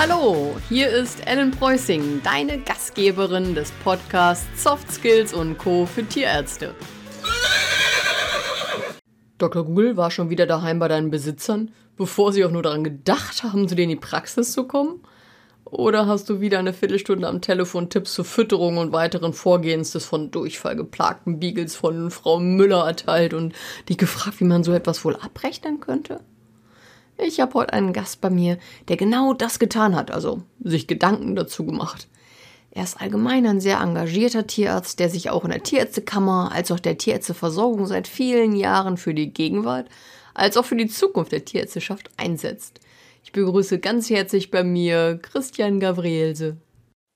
Hallo, hier ist Ellen Preußing, deine Gastgeberin des Podcasts Soft Skills und Co. für Tierärzte. Dr. Google war schon wieder daheim bei deinen Besitzern, bevor sie auch nur daran gedacht haben, zu dir in die Praxis zu kommen? Oder hast du wieder eine Viertelstunde am Telefon Tipps zur Fütterung und weiteren Vorgehens des von Durchfall geplagten Beagles von Frau Müller erteilt und dich gefragt, wie man so etwas wohl abrechnen könnte? Ich habe heute einen Gast bei mir, der genau das getan hat, also sich Gedanken dazu gemacht. Er ist allgemein ein sehr engagierter Tierarzt, der sich auch in der Tierärztekammer als auch der Tierärzteversorgung seit vielen Jahren für die Gegenwart als auch für die Zukunft der Tierärzteschaft einsetzt. Ich begrüße ganz herzlich bei mir Christian Gabrielse.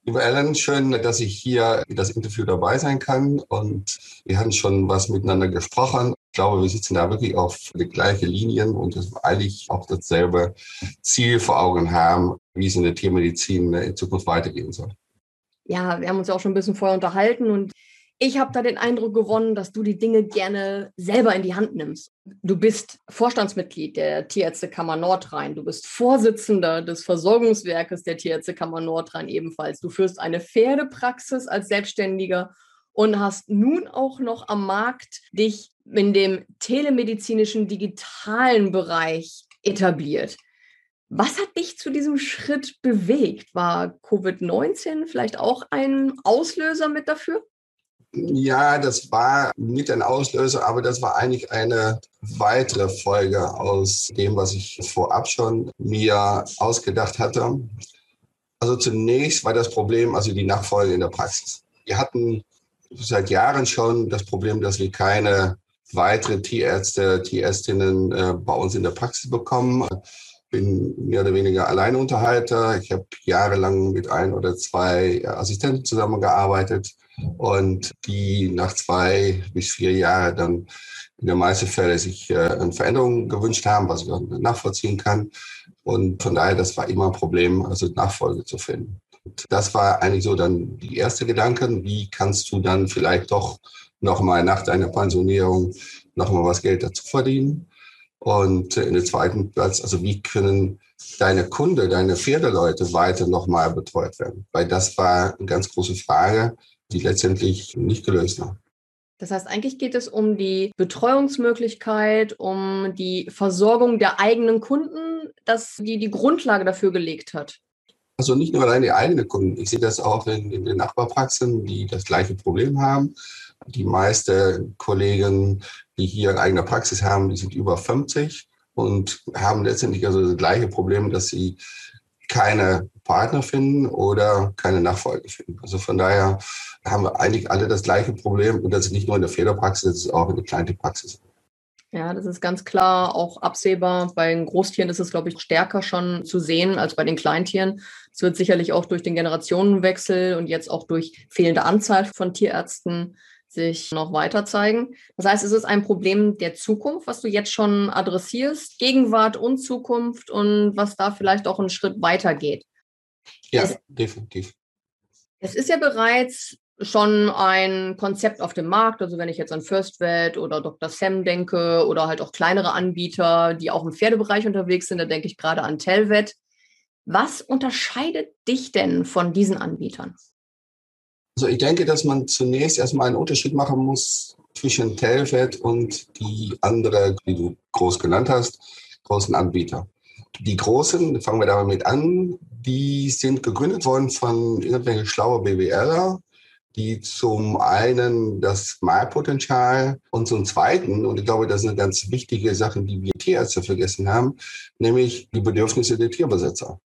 Liebe Ellen, schön, dass ich hier in das Interview dabei sein kann. Und wir hatten schon was miteinander gesprochen. Ich glaube, wir sitzen da wirklich auf die gleichen Linien und eigentlich auch dasselbe Ziel vor Augen haben, wie es in der Tiermedizin in Zukunft weitergehen soll. Ja, wir haben uns ja auch schon ein bisschen vorher unterhalten und ich habe da den Eindruck gewonnen, dass du die Dinge gerne selber in die Hand nimmst. Du bist Vorstandsmitglied der Tierärztekammer Nordrhein. Du bist Vorsitzender des Versorgungswerkes der Tierärztekammer Nordrhein ebenfalls. Du führst eine Pferdepraxis als Selbstständiger und hast nun auch noch am Markt dich in dem telemedizinischen digitalen Bereich etabliert. Was hat dich zu diesem Schritt bewegt? War Covid-19 vielleicht auch ein Auslöser mit dafür? Ja, das war mit ein Auslöser, aber das war eigentlich eine weitere Folge aus dem, was ich vorab schon mir ausgedacht hatte. Also zunächst war das Problem also die Nachfolge in der Praxis. Wir hatten seit Jahren schon das Problem, dass wir keine weitere Tierärzte, Tierärztinnen äh, bei uns in der Praxis bekommen. Bin mehr oder weniger Alleinunterhalter. Ich habe jahrelang mit ein oder zwei Assistenten zusammengearbeitet und die nach zwei bis vier Jahren dann in den meisten Fällen sich äh, eine Veränderung gewünscht haben, was ich auch nachvollziehen kann. Und von daher, das war immer ein Problem, also Nachfolge zu finden. Das war eigentlich so dann die erste Gedanke, wie kannst du dann vielleicht doch nochmal nach deiner Pensionierung nochmal was Geld dazu verdienen. Und in der zweiten Platz, also wie können deine Kunde, deine Pferdeleute weiter nochmal betreut werden? Weil das war eine ganz große Frage, die letztendlich nicht gelöst war. Das heißt, eigentlich geht es um die Betreuungsmöglichkeit, um die Versorgung der eigenen Kunden, dass die die Grundlage dafür gelegt hat. Also nicht nur allein die eigenen Kunden. Ich sehe das auch in, in den Nachbarpraxen, die das gleiche Problem haben. Die meisten Kollegen, die hier eine eigene Praxis haben, die sind über 50 und haben letztendlich also das gleiche Problem, dass sie keine Partner finden oder keine Nachfolge finden. Also von daher haben wir eigentlich alle das gleiche Problem und das ist nicht nur in der Federpraxis, das ist auch in der Kleintierpraxis. Ja, das ist ganz klar auch absehbar. Bei den Großtieren ist es, glaube ich, stärker schon zu sehen als bei den Kleintieren. Es wird sicherlich auch durch den Generationenwechsel und jetzt auch durch fehlende Anzahl von Tierärzten sich noch weiter zeigen. Das heißt, es ist ein Problem der Zukunft, was du jetzt schon adressierst, Gegenwart und Zukunft und was da vielleicht auch einen Schritt weiter geht. Ja, es, definitiv. Es ist ja bereits schon ein Konzept auf dem Markt. Also wenn ich jetzt an First Vet oder Dr. Sam denke oder halt auch kleinere Anbieter, die auch im Pferdebereich unterwegs sind, da denke ich gerade an Telvet. Was unterscheidet dich denn von diesen Anbietern? Also ich denke, dass man zunächst erstmal einen Unterschied machen muss zwischen Telvet und die andere, die du groß genannt hast, großen Anbieter. Die großen, fangen wir damit an, die sind gegründet worden von irgendwelchen schlauen BWLer, die zum einen das Malpotenzial und zum zweiten, und ich glaube, das ist eine ganz wichtige Sache, die wir Tierärzte vergessen haben, nämlich die Bedürfnisse der Tierbesitzer.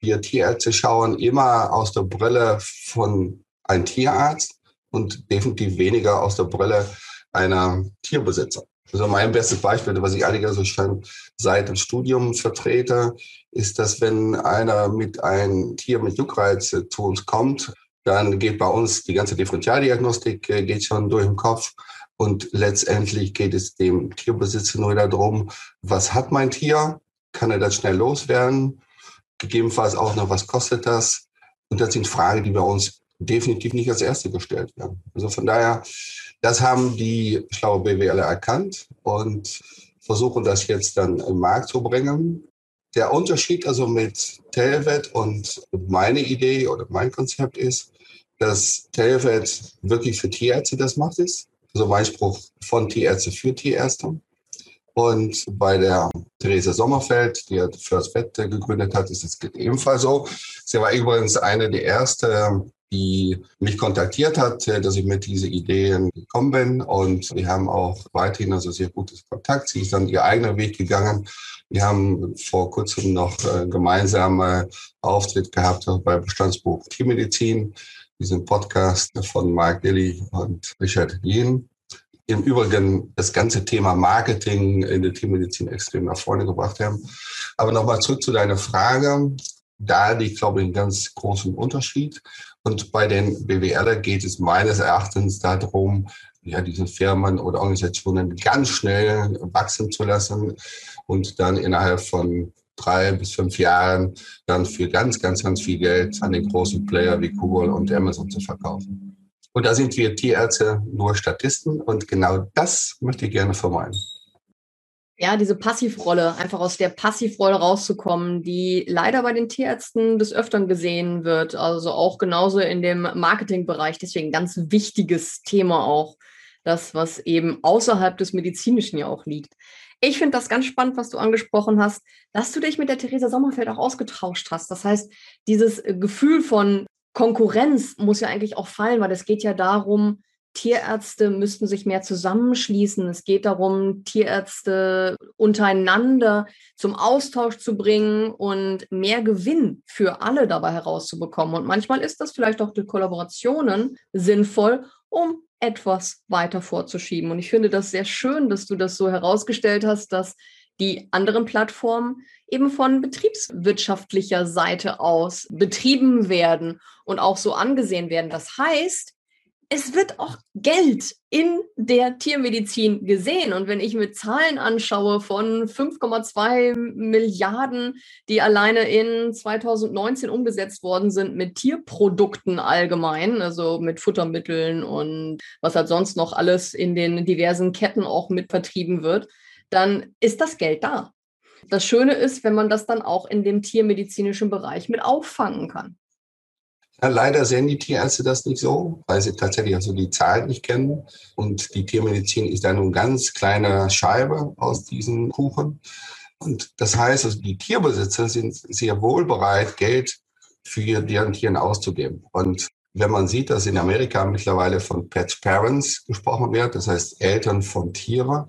Wir Tierärzte schauen immer aus der Brille von einem Tierarzt und definitiv weniger aus der Brille einer Tierbesitzer. Also mein bestes Beispiel, was ich eigentlich so schon seit dem Studium vertrete, ist, dass wenn einer mit einem Tier mit Juckreiz zu uns kommt, dann geht bei uns die ganze Differentialdiagnostik äh, geht schon durch den Kopf. Und letztendlich geht es dem Tierbesitzer nur darum, was hat mein Tier? Kann er das schnell loswerden? Gegebenenfalls auch noch, was kostet das? Und das sind Fragen, die bei uns definitiv nicht als erste gestellt werden. Also von daher, das haben die schlaue BWL erkannt und versuchen das jetzt dann im Markt zu bringen. Der Unterschied also mit Telvet und meine Idee oder mein Konzept ist, dass Telvet wirklich für Tierärzte das macht ist. Also mein Spruch von Tierärzte für Tierärzte. Und bei der Theresa Sommerfeld, die First Vet gegründet hat, ist es ebenfalls so. Sie war übrigens eine der ersten, die mich kontaktiert hat, dass ich mit diesen Ideen gekommen bin. Und wir haben auch weiterhin also sehr gutes Kontakt. Sie ist dann ihr eigener Weg gegangen. Wir haben vor kurzem noch äh, gemeinsame Auftritt gehabt bei Bestandsbuch Tiermedizin, diesem Podcast von Mark Dilly und Richard Jehn im Übrigen das ganze Thema Marketing in der Tiermedizin extrem nach vorne gebracht haben. Aber nochmal zurück zu deiner Frage. Da liegt, glaube ich, ein ganz großen Unterschied. Und bei den BWLer geht es meines Erachtens darum, ja, diese Firmen oder Organisationen ganz schnell wachsen zu lassen und dann innerhalb von drei bis fünf Jahren dann für ganz, ganz, ganz viel Geld an den großen Player wie Google und Amazon zu verkaufen. Und da sind wir Tierärzte nur Statisten und genau das möchte ich gerne vermeiden. Ja, diese Passivrolle, einfach aus der Passivrolle rauszukommen, die leider bei den Tierärzten des Öfteren gesehen wird, also auch genauso in dem Marketingbereich. Deswegen ganz wichtiges Thema auch, das, was eben außerhalb des Medizinischen ja auch liegt. Ich finde das ganz spannend, was du angesprochen hast, dass du dich mit der Theresa Sommerfeld auch ausgetauscht hast. Das heißt, dieses Gefühl von Konkurrenz muss ja eigentlich auch fallen, weil es geht ja darum, Tierärzte müssten sich mehr zusammenschließen. Es geht darum, Tierärzte untereinander zum Austausch zu bringen und mehr Gewinn für alle dabei herauszubekommen. Und manchmal ist das vielleicht auch durch Kollaborationen sinnvoll, um etwas weiter vorzuschieben. Und ich finde das sehr schön, dass du das so herausgestellt hast, dass die anderen Plattformen eben von betriebswirtschaftlicher Seite aus betrieben werden und auch so angesehen werden. Das heißt, es wird auch Geld in der Tiermedizin gesehen. Und wenn ich mir Zahlen anschaue von 5,2 Milliarden, die alleine in 2019 umgesetzt worden sind mit Tierprodukten allgemein, also mit Futtermitteln und was halt sonst noch alles in den diversen Ketten auch mit vertrieben wird, dann ist das Geld da. Das Schöne ist, wenn man das dann auch in dem tiermedizinischen Bereich mit auffangen kann. Ja, leider sehen die Tierärzte das nicht so, weil sie tatsächlich also die Zahlen nicht kennen. Und die Tiermedizin ist da nur eine ganz kleine Scheibe aus diesem Kuchen. Und das heißt, also die Tierbesitzer sind sehr wohl bereit, Geld für deren Tieren auszugeben. Und wenn man sieht, dass in Amerika mittlerweile von Pet Parents gesprochen wird, das heißt Eltern von Tieren,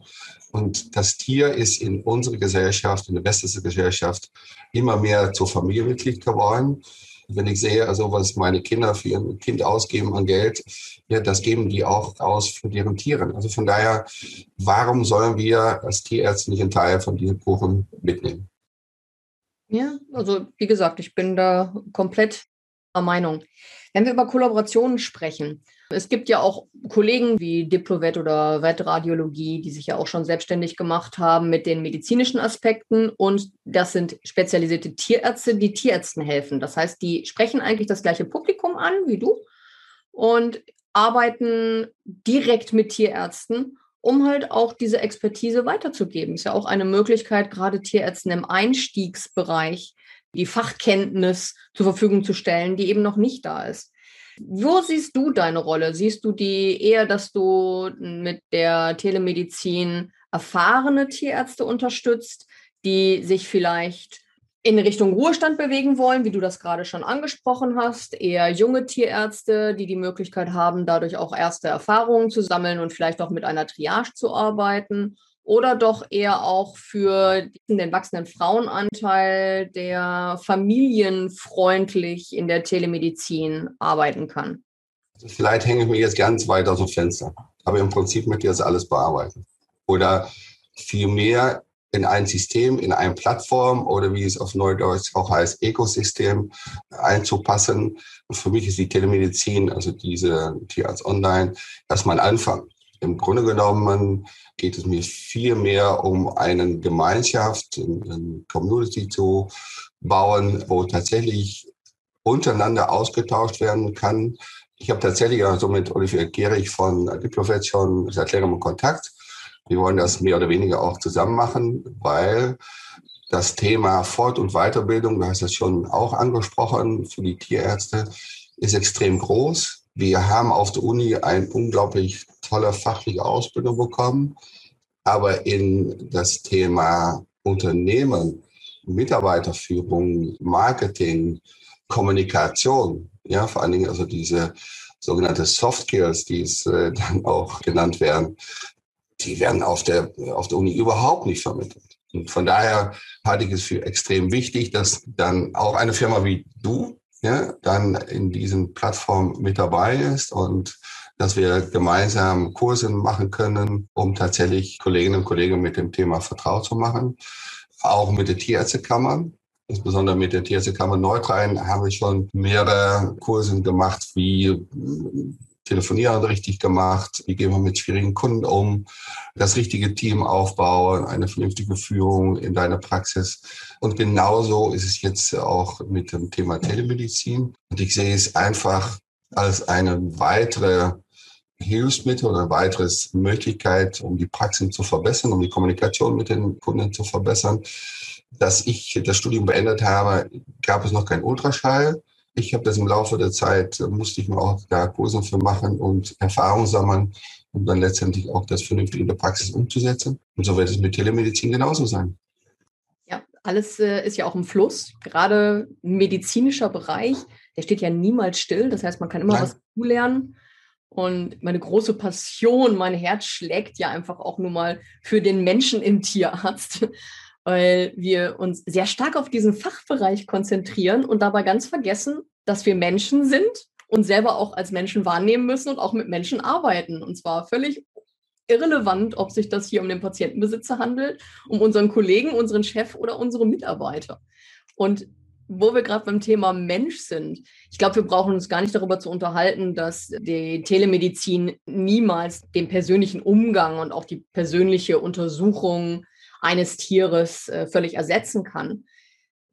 und das Tier ist in unserer Gesellschaft, in der westlichen Gesellschaft, immer mehr zur Familienmitglied geworden. Wenn ich sehe, also was meine Kinder für ihr Kind ausgeben an Geld, ja, das geben die auch aus für deren Tiere. Also von daher, warum sollen wir als Tierärzte nicht einen Teil von diesem Kuchen mitnehmen? Ja, also wie gesagt, ich bin da komplett Meinung. Wenn wir über Kollaborationen sprechen, es gibt ja auch Kollegen wie Diplovet oder Vetradiologie, die sich ja auch schon selbstständig gemacht haben mit den medizinischen Aspekten. Und das sind spezialisierte Tierärzte, die Tierärzten helfen. Das heißt, die sprechen eigentlich das gleiche Publikum an wie du und arbeiten direkt mit Tierärzten, um halt auch diese Expertise weiterzugeben. Ist ja auch eine Möglichkeit, gerade Tierärzten im Einstiegsbereich die Fachkenntnis zur Verfügung zu stellen, die eben noch nicht da ist. Wo siehst du deine Rolle? Siehst du die eher, dass du mit der Telemedizin erfahrene Tierärzte unterstützt, die sich vielleicht in Richtung Ruhestand bewegen wollen, wie du das gerade schon angesprochen hast, eher junge Tierärzte, die die Möglichkeit haben, dadurch auch erste Erfahrungen zu sammeln und vielleicht auch mit einer Triage zu arbeiten oder doch eher auch für den wachsenden Frauenanteil, der familienfreundlich in der Telemedizin arbeiten kann? Vielleicht hänge ich mir jetzt ganz weit aus dem Fenster, aber im Prinzip möchte ich das alles bearbeiten. Oder vielmehr in ein System, in eine Plattform oder wie es auf Neudeutsch auch heißt, Ökosystem einzupassen. Und für mich ist die Telemedizin, also diese Tierarzt Online, erstmal ein Anfang. Im Grunde genommen geht es mir viel mehr um eine Gemeinschaft, eine Community zu bauen, wo tatsächlich untereinander ausgetauscht werden kann. Ich habe tatsächlich also mit Olivier Gehrig von Diplofet schon seit längerem Kontakt. Wir wollen das mehr oder weniger auch zusammen machen, weil Das Thema Fort- und Weiterbildung, du hast das schon auch angesprochen, für die Tierärzte, ist extrem groß. Wir haben auf der Uni eine unglaublich tolle fachliche Ausbildung bekommen, aber in das Thema Unternehmen, Mitarbeiterführung, Marketing, Kommunikation, ja, vor allen Dingen also diese sogenannte Soft Skills, die es äh, dann auch genannt werden, die werden auf der, auf der Uni überhaupt nicht vermittelt. Und von daher halte ich es für extrem wichtig, dass dann auch eine Firma wie du ja, dann in diesen Plattformen mit dabei ist und dass wir gemeinsam Kurse machen können, um tatsächlich Kolleginnen und Kollegen mit dem Thema vertraut zu machen. Auch mit der Tierärztekammern, insbesondere mit der Tierärztekammer Nordrhein haben wir schon mehrere Kurse gemacht, wie Telefonieren richtig gemacht, wie gehen wir mit schwierigen Kunden um, das richtige Team aufbauen, eine vernünftige Führung in deiner Praxis. Und genauso ist es jetzt auch mit dem Thema Telemedizin. Und ich sehe es einfach als eine weitere Hilfsmittel oder weitere Möglichkeit, um die Praxis zu verbessern, um die Kommunikation mit den Kunden zu verbessern. Dass ich das Studium beendet habe, gab es noch keinen Ultraschall. Ich habe das im Laufe der Zeit, äh, musste ich mir auch da Kurse für machen und Erfahrung sammeln, um dann letztendlich auch das vernünftig in der Praxis umzusetzen. Und so wird es mit Telemedizin genauso sein. Ja, alles äh, ist ja auch im Fluss. Gerade medizinischer Bereich, der steht ja niemals still. Das heißt, man kann immer Nein. was lernen. Und meine große Passion, mein Herz schlägt ja einfach auch nur mal für den Menschen im Tierarzt weil wir uns sehr stark auf diesen Fachbereich konzentrieren und dabei ganz vergessen, dass wir Menschen sind und selber auch als Menschen wahrnehmen müssen und auch mit Menschen arbeiten. Und zwar völlig irrelevant, ob sich das hier um den Patientenbesitzer handelt, um unseren Kollegen, unseren Chef oder unsere Mitarbeiter. Und wo wir gerade beim Thema Mensch sind, ich glaube, wir brauchen uns gar nicht darüber zu unterhalten, dass die Telemedizin niemals den persönlichen Umgang und auch die persönliche Untersuchung eines Tieres äh, völlig ersetzen kann.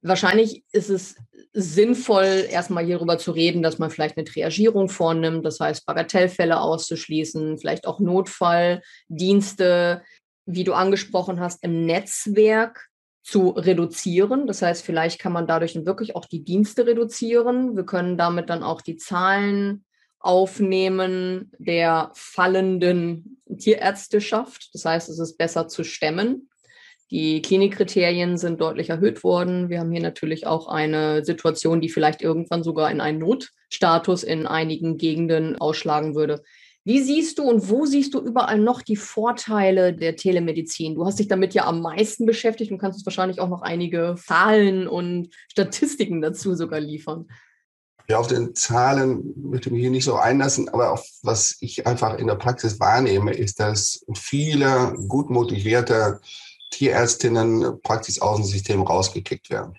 Wahrscheinlich ist es sinnvoll, erstmal hierüber zu reden, dass man vielleicht eine Triagierung vornimmt, das heißt Bagatellfälle auszuschließen, vielleicht auch Notfalldienste, wie du angesprochen hast, im Netzwerk zu reduzieren. Das heißt, vielleicht kann man dadurch wirklich auch die Dienste reduzieren. Wir können damit dann auch die Zahlen aufnehmen der fallenden Tierärzteschaft. Das heißt, es ist besser zu stemmen. Die Klinikkriterien sind deutlich erhöht worden. Wir haben hier natürlich auch eine Situation, die vielleicht irgendwann sogar in einen Notstatus in einigen Gegenden ausschlagen würde. Wie siehst du und wo siehst du überall noch die Vorteile der Telemedizin? Du hast dich damit ja am meisten beschäftigt und kannst uns wahrscheinlich auch noch einige Zahlen und Statistiken dazu sogar liefern. Ja, auf den Zahlen möchte ich mich hier nicht so einlassen, aber auf was ich einfach in der Praxis wahrnehme, ist, dass viele gut motivierte Tierärztinnen praktisch aus dem System rausgekickt werden.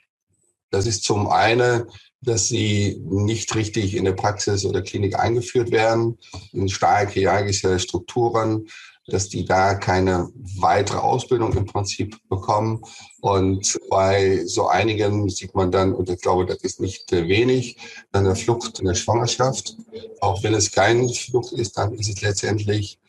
Das ist zum einen, dass sie nicht richtig in der Praxis oder Klinik eingeführt werden, in starke hierarchische Strukturen, dass die da keine weitere Ausbildung im Prinzip bekommen. Und bei so einigen sieht man dann, und ich glaube, das ist nicht wenig, eine Flucht in der Schwangerschaft. Auch wenn es keine Flucht ist, dann ist es letztendlich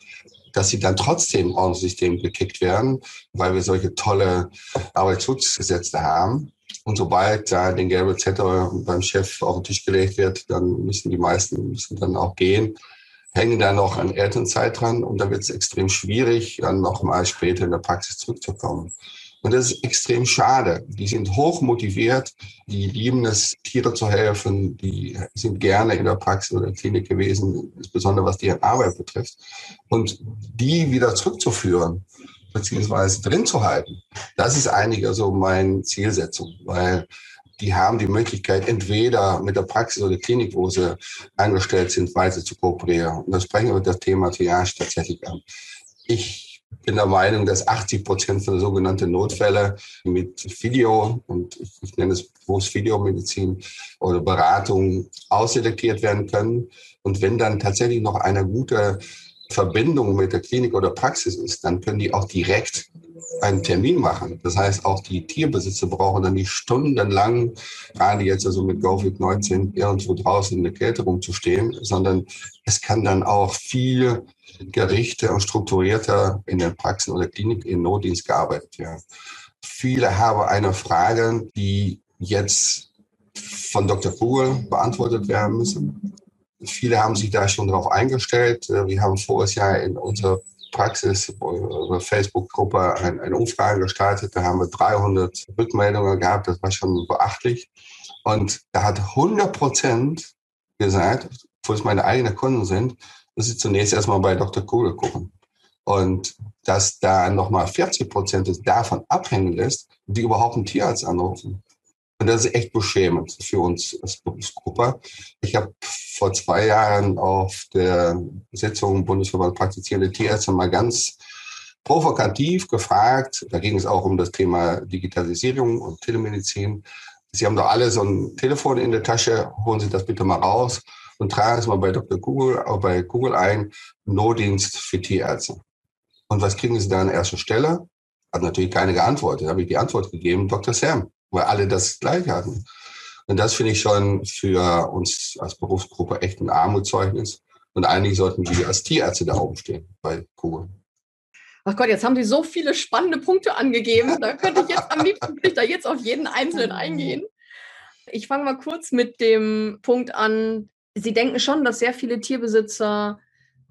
dass sie dann trotzdem dem System gekickt werden, weil wir solche tolle Arbeitsschutzgesetze haben. Und sobald da den gelben Zettel beim Chef auf den Tisch gelegt wird, dann müssen die meisten müssen dann auch gehen, hängen da noch an Elternzeit dran und dann wird es extrem schwierig, dann nochmal später in der Praxis zurückzukommen. Und das ist extrem schade. Die sind hoch motiviert, die lieben es, Tiere zu helfen, die sind gerne in der Praxis oder Klinik gewesen, insbesondere was deren Arbeit betrifft. Und die wieder zurückzuführen, beziehungsweise drin zu halten, das ist eigentlich also meine Zielsetzung, weil die haben die Möglichkeit, entweder mit der Praxis oder der Klinik, wo sie angestellt sind, weiter zu kooperieren. Und das sprechen wir das Thema Triage tatsächlich an. Ich bin der Meinung, dass 80 Prozent von sogenannten Notfälle mit Video und ich nenne es bewusst Videomedizin oder Beratung ausselektiert werden können. Und wenn dann tatsächlich noch eine gute Verbindung mit der Klinik oder Praxis ist, dann können die auch direkt einen Termin machen. Das heißt, auch die Tierbesitzer brauchen dann nicht stundenlang, gerade jetzt also mit Covid-19 irgendwo draußen in der Kälte rumzustehen, sondern es kann dann auch viel gerichte und strukturierter in der Praxis oder Klinik in Notdienst gearbeitet werden. viele haben eine Frage, die jetzt von Dr. Kugel beantwortet werden müssen. Viele haben sich da schon darauf eingestellt. Wir haben voriges Jahr in unserer Praxis, unsere Facebook-Gruppe, eine, eine Umfrage gestartet. Da haben wir 300 Rückmeldungen gehabt. Das war schon beachtlich. Und da hat 100 Prozent gesagt, obwohl es meine eigenen Kunden sind, dass sie zunächst erstmal bei Dr. Kugel gucken. Und dass da nochmal 40 Prozent davon abhängen lässt, die überhaupt einen Tierarzt anrufen. Und das ist echt beschämend für uns als Berufsgruppe. Ich habe vor zwei Jahren auf der Sitzung Bundesverband praktizierende Tierärzte mal ganz provokativ gefragt. Da ging es auch um das Thema Digitalisierung und Telemedizin. Sie haben doch alle so ein Telefon in der Tasche, holen Sie das bitte mal raus und tragen es mal bei Dr. Google, auch bei Google ein, Notdienst für Tierärzte. Und was kriegen Sie da an erster Stelle? Hat natürlich keine geantwortet. Da habe ich die Antwort gegeben, Dr. Sam weil alle das gleich hatten. Und das finde ich schon für uns als Berufsgruppe echt ein Armutszeugnis. Und eigentlich sollten wir als Tierärzte da oben stehen bei Google. Ach Gott, jetzt haben Sie so viele spannende Punkte angegeben. Da könnte ich jetzt am liebsten ich da jetzt auf jeden einzelnen eingehen. Ich fange mal kurz mit dem Punkt an. Sie denken schon, dass sehr viele Tierbesitzer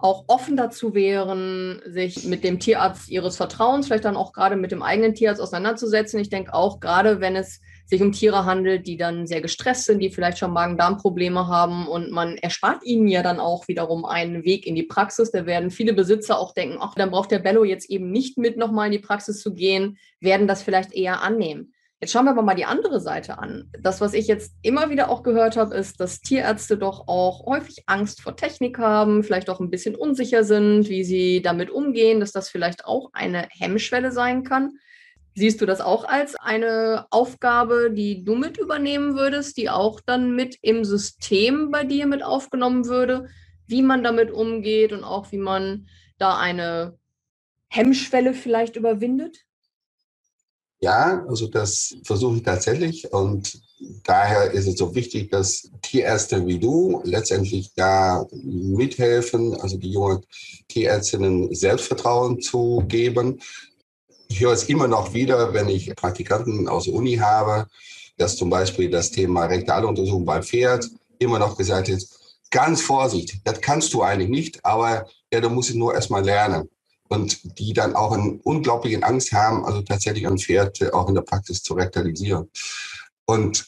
auch offen dazu wären, sich mit dem Tierarzt ihres Vertrauens, vielleicht dann auch gerade mit dem eigenen Tierarzt auseinanderzusetzen. Ich denke auch, gerade wenn es sich um Tiere handelt, die dann sehr gestresst sind, die vielleicht schon Magen-Darm-Probleme haben und man erspart ihnen ja dann auch wiederum einen Weg in die Praxis. Da werden viele Besitzer auch denken, ach, dann braucht der Bello jetzt eben nicht mit nochmal in die Praxis zu gehen, werden das vielleicht eher annehmen. Jetzt schauen wir aber mal die andere Seite an. Das, was ich jetzt immer wieder auch gehört habe, ist, dass Tierärzte doch auch häufig Angst vor Technik haben, vielleicht auch ein bisschen unsicher sind, wie sie damit umgehen, dass das vielleicht auch eine Hemmschwelle sein kann. Siehst du das auch als eine Aufgabe, die du mit übernehmen würdest, die auch dann mit im System bei dir mit aufgenommen würde, wie man damit umgeht und auch wie man da eine Hemmschwelle vielleicht überwindet? Ja, also das versuche ich tatsächlich und daher ist es so wichtig, dass Tierärzte wie du letztendlich da mithelfen, also die jungen Tierärztinnen Selbstvertrauen zu geben. Ich höre es immer noch wieder, wenn ich Praktikanten aus der Uni habe, dass zum Beispiel das Thema Rektaluntersuchung beim Pferd immer noch gesagt ist, ganz vorsichtig, das kannst du eigentlich nicht, aber ja, du musst es nur erstmal lernen und die dann auch eine unglaubliche Angst haben, also tatsächlich ein Pferd auch in der Praxis zu rektalisieren. Und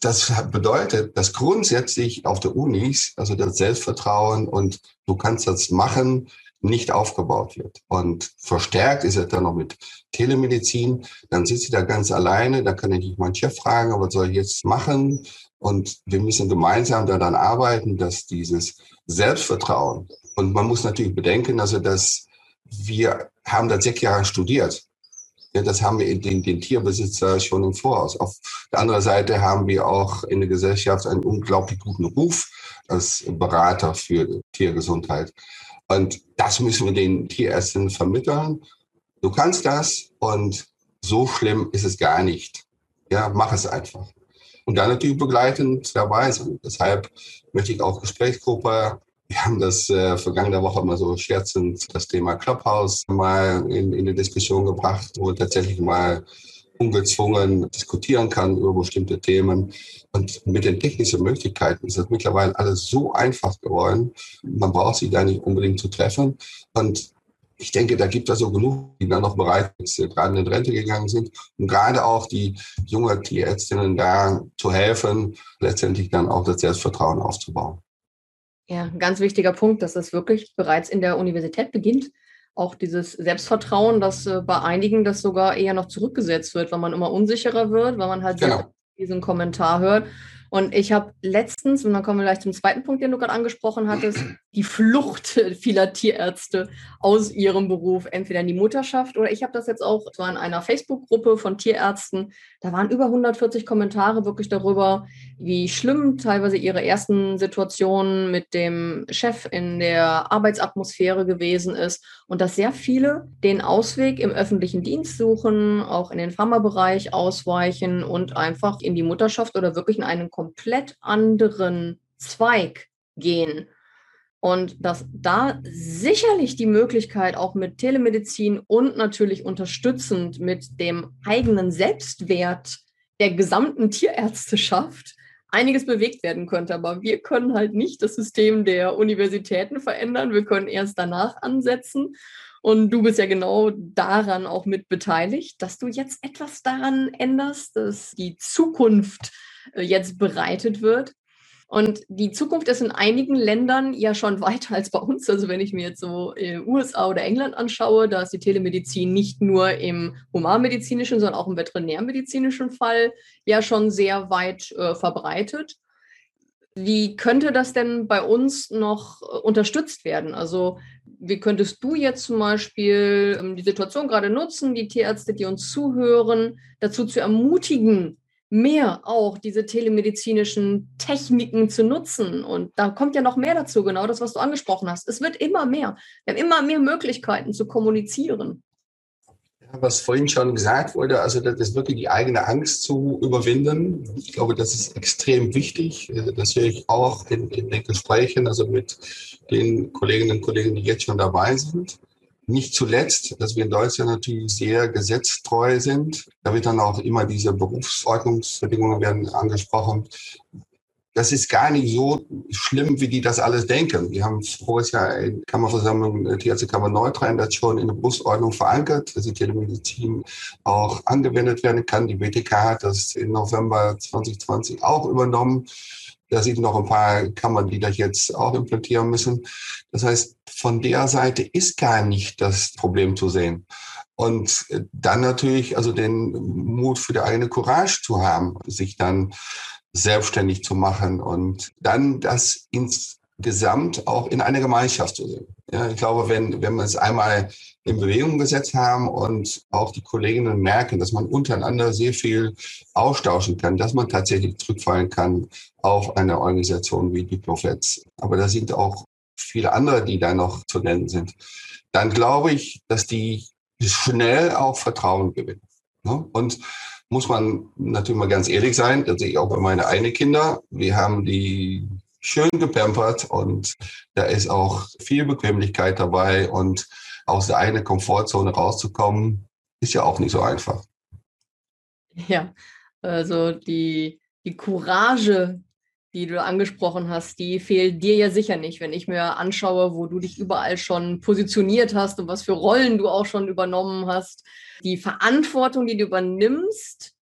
das bedeutet, dass grundsätzlich auf der Unis, also das Selbstvertrauen und du kannst das machen, nicht aufgebaut wird. Und verstärkt ist es dann noch mit Telemedizin. Dann sitze ich da ganz alleine, da kann ich nicht meinen Chef fragen, was soll ich jetzt machen? Und wir müssen gemeinsam daran arbeiten, dass dieses Selbstvertrauen, und man muss natürlich bedenken, also dass wir haben das sechs Jahre studiert. Ja, das haben wir den, den Tierbesitzer schon im Voraus. Auf der anderen Seite haben wir auch in der Gesellschaft einen unglaublich guten Ruf als Berater für Tiergesundheit. Und das müssen wir den Tierärzten vermitteln. Du kannst das und so schlimm ist es gar nicht. Ja, mach es einfach. Und dann natürlich begleitend dabei sein. Deshalb möchte ich auch Gesprächsgruppe wir haben das äh, vergangene Woche mal so scherzend das Thema Clubhouse mal in, in die Diskussion gebracht, wo tatsächlich mal ungezwungen diskutieren kann über bestimmte Themen. Und mit den technischen Möglichkeiten ist das mittlerweile alles so einfach geworden. Man braucht sich da nicht unbedingt zu treffen. Und ich denke, da gibt es so genug, die dann noch bereit sind, gerade in Rente gegangen sind, um gerade auch die jungen Tierärztinnen da zu helfen, letztendlich dann auch das Selbstvertrauen aufzubauen. Ja, ein ganz wichtiger Punkt, dass es wirklich bereits in der Universität beginnt. Auch dieses Selbstvertrauen, dass äh, bei einigen das sogar eher noch zurückgesetzt wird, weil man immer unsicherer wird, weil man halt genau. diesen Kommentar hört. Und ich habe letztens, und dann kommen wir gleich zum zweiten Punkt, den du gerade angesprochen hattest, die Flucht vieler Tierärzte aus ihrem Beruf, entweder in die Mutterschaft oder ich habe das jetzt auch, es in einer Facebook-Gruppe von Tierärzten, da waren über 140 Kommentare wirklich darüber, wie schlimm teilweise ihre ersten Situationen mit dem Chef in der Arbeitsatmosphäre gewesen ist und dass sehr viele den Ausweg im öffentlichen Dienst suchen, auch in den Pharmabereich ausweichen und einfach in die Mutterschaft oder wirklich in einen komplett anderen Zweig gehen. Und dass da sicherlich die Möglichkeit auch mit Telemedizin und natürlich unterstützend mit dem eigenen Selbstwert der gesamten Tierärzteschaft einiges bewegt werden könnte. Aber wir können halt nicht das System der Universitäten verändern. Wir können erst danach ansetzen. Und du bist ja genau daran auch mit beteiligt, dass du jetzt etwas daran änderst, dass die Zukunft jetzt bereitet wird. Und die Zukunft ist in einigen Ländern ja schon weiter als bei uns. Also wenn ich mir jetzt so äh, USA oder England anschaue, da ist die Telemedizin nicht nur im humanmedizinischen, sondern auch im veterinärmedizinischen Fall ja schon sehr weit äh, verbreitet. Wie könnte das denn bei uns noch äh, unterstützt werden? Also wie könntest du jetzt zum Beispiel ähm, die Situation gerade nutzen, die Tierärzte, die uns zuhören, dazu zu ermutigen, mehr auch diese telemedizinischen Techniken zu nutzen. Und da kommt ja noch mehr dazu, genau das, was du angesprochen hast. Es wird immer mehr. Wir haben immer mehr Möglichkeiten zu kommunizieren. Was vorhin schon gesagt wurde, also das ist wirklich die eigene Angst zu überwinden. Ich glaube, das ist extrem wichtig. Das höre ich auch in, in den Gesprächen, also mit den Kolleginnen und Kollegen, die jetzt schon dabei sind. Nicht zuletzt, dass wir in Deutschland natürlich sehr gesetztreu sind. Da wird dann auch immer diese Berufsordnungsbedingungen werden angesprochen. Das ist gar nicht so schlimm, wie die das alles denken. Wir haben voriges Jahr in Kammerversammlung äh, Tierärztekammer Nordrhein schon in der Berufsordnung verankert, dass die Telemedizin auch angewendet werden kann. Die BTK hat das im November 2020 auch übernommen. Da sind noch ein paar Kammern, die das jetzt auch implantieren müssen. Das heißt, von der Seite ist gar nicht das Problem zu sehen. Und dann natürlich also den Mut für die eigene Courage zu haben, sich dann selbstständig zu machen und dann das insgesamt auch in einer Gemeinschaft zu sehen. Ja, ich glaube, wenn, wenn wir es einmal in Bewegung gesetzt haben und auch die Kolleginnen merken, dass man untereinander sehr viel austauschen kann, dass man tatsächlich zurückfallen kann auf eine Organisation wie Diplofets. Aber da sind auch viele andere, die da noch zu nennen sind. Dann glaube ich, dass die schnell auch Vertrauen gewinnen. Ne? Und muss man natürlich mal ganz ehrlich sein, das sehe ich auch bei meinen eigenen Kindern. Wir haben die schön gepampert und da ist auch viel Bequemlichkeit dabei und aus der eigenen Komfortzone rauszukommen, ist ja auch nicht so einfach. Ja, also die, die Courage, die du angesprochen hast, die fehlt dir ja sicher nicht, wenn ich mir anschaue, wo du dich überall schon positioniert hast und was für Rollen du auch schon übernommen hast. Die Verantwortung, die du übernimmst,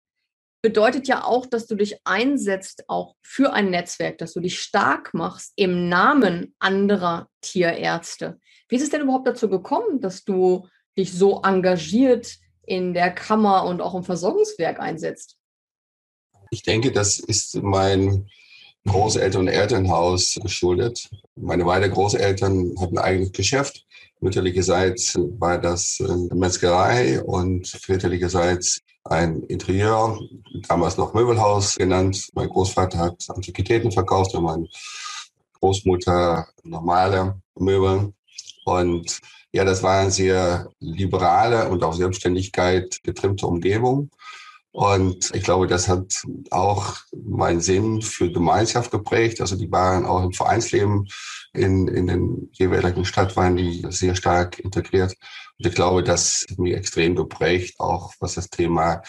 bedeutet ja auch, dass du dich einsetzt, auch für ein Netzwerk, dass du dich stark machst im Namen anderer Tierärzte. Wie ist es denn überhaupt dazu gekommen, dass du dich so engagiert in der Kammer und auch im Versorgungswerk einsetzt? Ich denke, das ist mein Großeltern- und Elternhaus geschuldet. Meine beiden Großeltern hatten ein eigenes Geschäft. Mütterlicherseits war das eine Metzgerei und väterlicherseits ein Interieur, damals noch Möbelhaus genannt. Mein Großvater hat Antiquitäten verkauft und meine Großmutter normale Möbel. Und ja, das war eine sehr liberale und auf Selbstständigkeit getrimmte Umgebung. Und ich glaube, das hat auch meinen Sinn für Gemeinschaft geprägt. Also die waren auch im Vereinsleben in, in den jeweiligen Stadt waren die sehr stark integriert. Und ich glaube, das hat mich extrem geprägt, auch was das Thema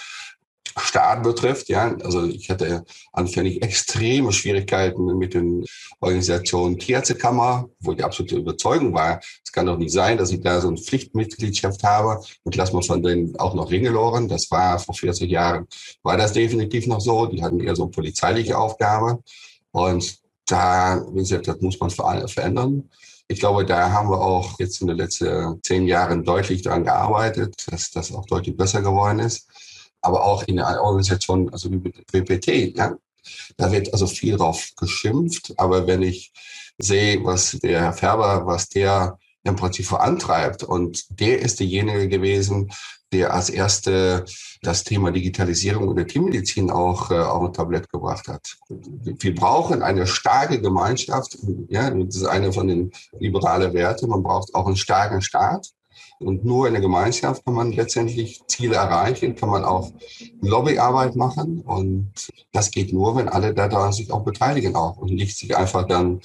Staat betrifft. Ja, also ich hatte anfänglich extreme Schwierigkeiten mit den Organisationen Tierärztekammer, wo die absolute Überzeugung war, es kann doch nicht sein, dass ich da so eine Pflichtmitgliedschaft habe und lass mal von denen auch noch Ringeloren. Das war vor 40 Jahren, war das definitiv noch so. Die hatten eher so eine polizeiliche Aufgabe. Und da, wie gesagt, das muss man verändern. Ich glaube, da haben wir auch jetzt in den letzten zehn Jahren deutlich daran gearbeitet, dass das auch deutlich besser geworden ist aber auch in einer Organisation, also wie WPT, ja, da wird also viel drauf geschimpft. Aber wenn ich sehe, was der Herr Färber, was der im Prinzip vorantreibt, und der ist derjenige gewesen, der als erste das Thema Digitalisierung und der Teammedizin auch äh, auf ein Tablett gebracht hat. Wir brauchen eine starke Gemeinschaft. Ja, das ist eine von den liberalen Werten. Man braucht auch einen starken Staat. Und nur in der Gemeinschaft kann man letztendlich Ziele erreichen, kann man auch Lobbyarbeit machen. Und das geht nur, wenn alle daran sich auch beteiligen auch und nicht sich einfach dann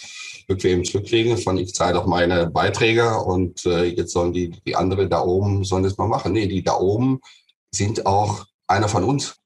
bequem zurücklegen von ich zahle doch meine Beiträge und äh, jetzt sollen die, die andere da oben sollen das mal machen. Nee, die da oben sind auch einer von uns.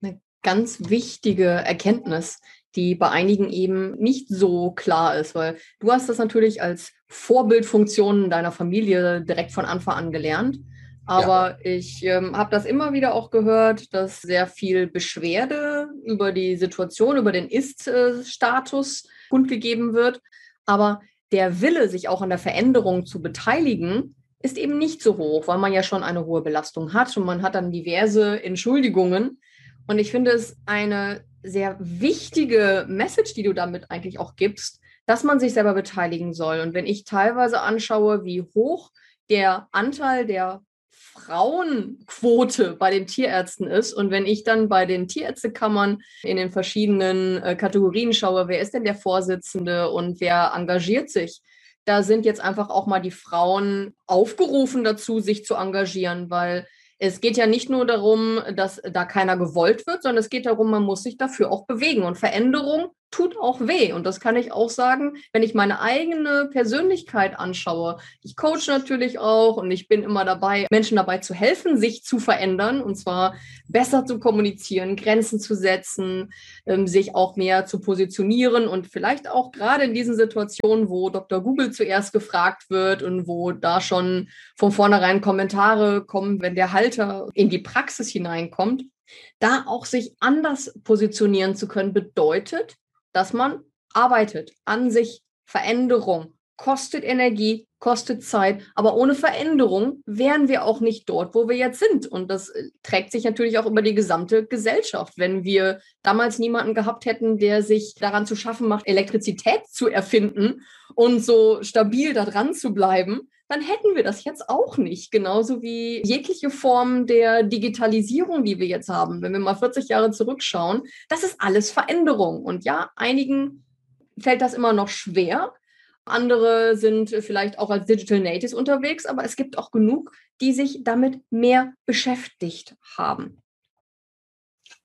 Eine ganz wichtige Erkenntnis, die bei einigen eben nicht so klar ist, weil du hast das natürlich als Vorbildfunktion deiner Familie direkt von Anfang an gelernt. Aber ja. ich ähm, habe das immer wieder auch gehört, dass sehr viel Beschwerde über die Situation, über den Ist-Status kundgegeben wird. Aber der Wille, sich auch an der Veränderung zu beteiligen, ist eben nicht so hoch, weil man ja schon eine hohe Belastung hat und man hat dann diverse Entschuldigungen. Und ich finde es eine sehr wichtige Message, die du damit eigentlich auch gibst, dass man sich selber beteiligen soll. Und wenn ich teilweise anschaue, wie hoch der Anteil der Frauenquote bei den Tierärzten ist und wenn ich dann bei den Tierärztekammern in den verschiedenen äh, Kategorien schaue, wer ist denn der Vorsitzende und wer engagiert sich, da sind jetzt einfach auch mal die Frauen aufgerufen dazu, sich zu engagieren, weil es geht ja nicht nur darum, dass da keiner gewollt wird, sondern es geht darum, man muss sich dafür auch bewegen. Und Veränderung tut auch weh. Und das kann ich auch sagen, wenn ich meine eigene Persönlichkeit anschaue. Ich coach natürlich auch und ich bin immer dabei, Menschen dabei zu helfen, sich zu verändern und zwar besser zu kommunizieren, Grenzen zu setzen, ähm, sich auch mehr zu positionieren und vielleicht auch gerade in diesen Situationen, wo Dr. Google zuerst gefragt wird und wo da schon von vornherein Kommentare kommen, wenn der Halter in die Praxis hineinkommt, da auch sich anders positionieren zu können, bedeutet, dass man arbeitet an sich. Veränderung kostet Energie, kostet Zeit, aber ohne Veränderung wären wir auch nicht dort, wo wir jetzt sind. Und das äh, trägt sich natürlich auch über die gesamte Gesellschaft. Wenn wir damals niemanden gehabt hätten, der sich daran zu schaffen macht, Elektrizität zu erfinden und so stabil da dran zu bleiben, dann hätten wir das jetzt auch nicht. Genauso wie jegliche Form der Digitalisierung, die wir jetzt haben. Wenn wir mal 40 Jahre zurückschauen, das ist alles Veränderung. Und ja, einigen fällt das immer noch schwer. Andere sind vielleicht auch als Digital Natives unterwegs, aber es gibt auch genug, die sich damit mehr beschäftigt haben.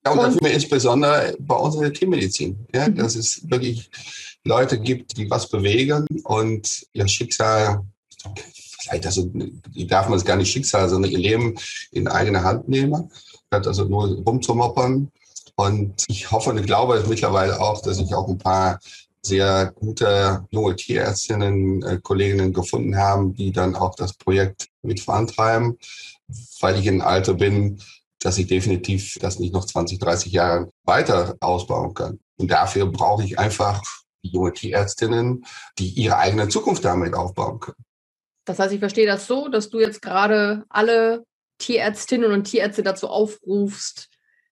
Ja, und, und dafür insbesondere bei uns in der Tiermedizin, ja, mhm. dass es wirklich Leute gibt, die was bewegen und ihr Schicksal vielleicht also, die darf man es gar nicht Schicksal, sondern ihr Leben in eigene Hand nehmen, statt also nur rumzumoppern. Und ich hoffe und glaube mittlerweile auch, dass ich auch ein paar sehr gute junge Tierärztinnen, äh, Kolleginnen gefunden haben, die dann auch das Projekt mit vorantreiben, weil ich in Alter bin, dass ich definitiv das nicht noch 20, 30 Jahre weiter ausbauen kann. Und dafür brauche ich einfach junge Tierärztinnen, die ihre eigene Zukunft damit aufbauen können. Das heißt, ich verstehe das so, dass du jetzt gerade alle Tierärztinnen und Tierärzte dazu aufrufst,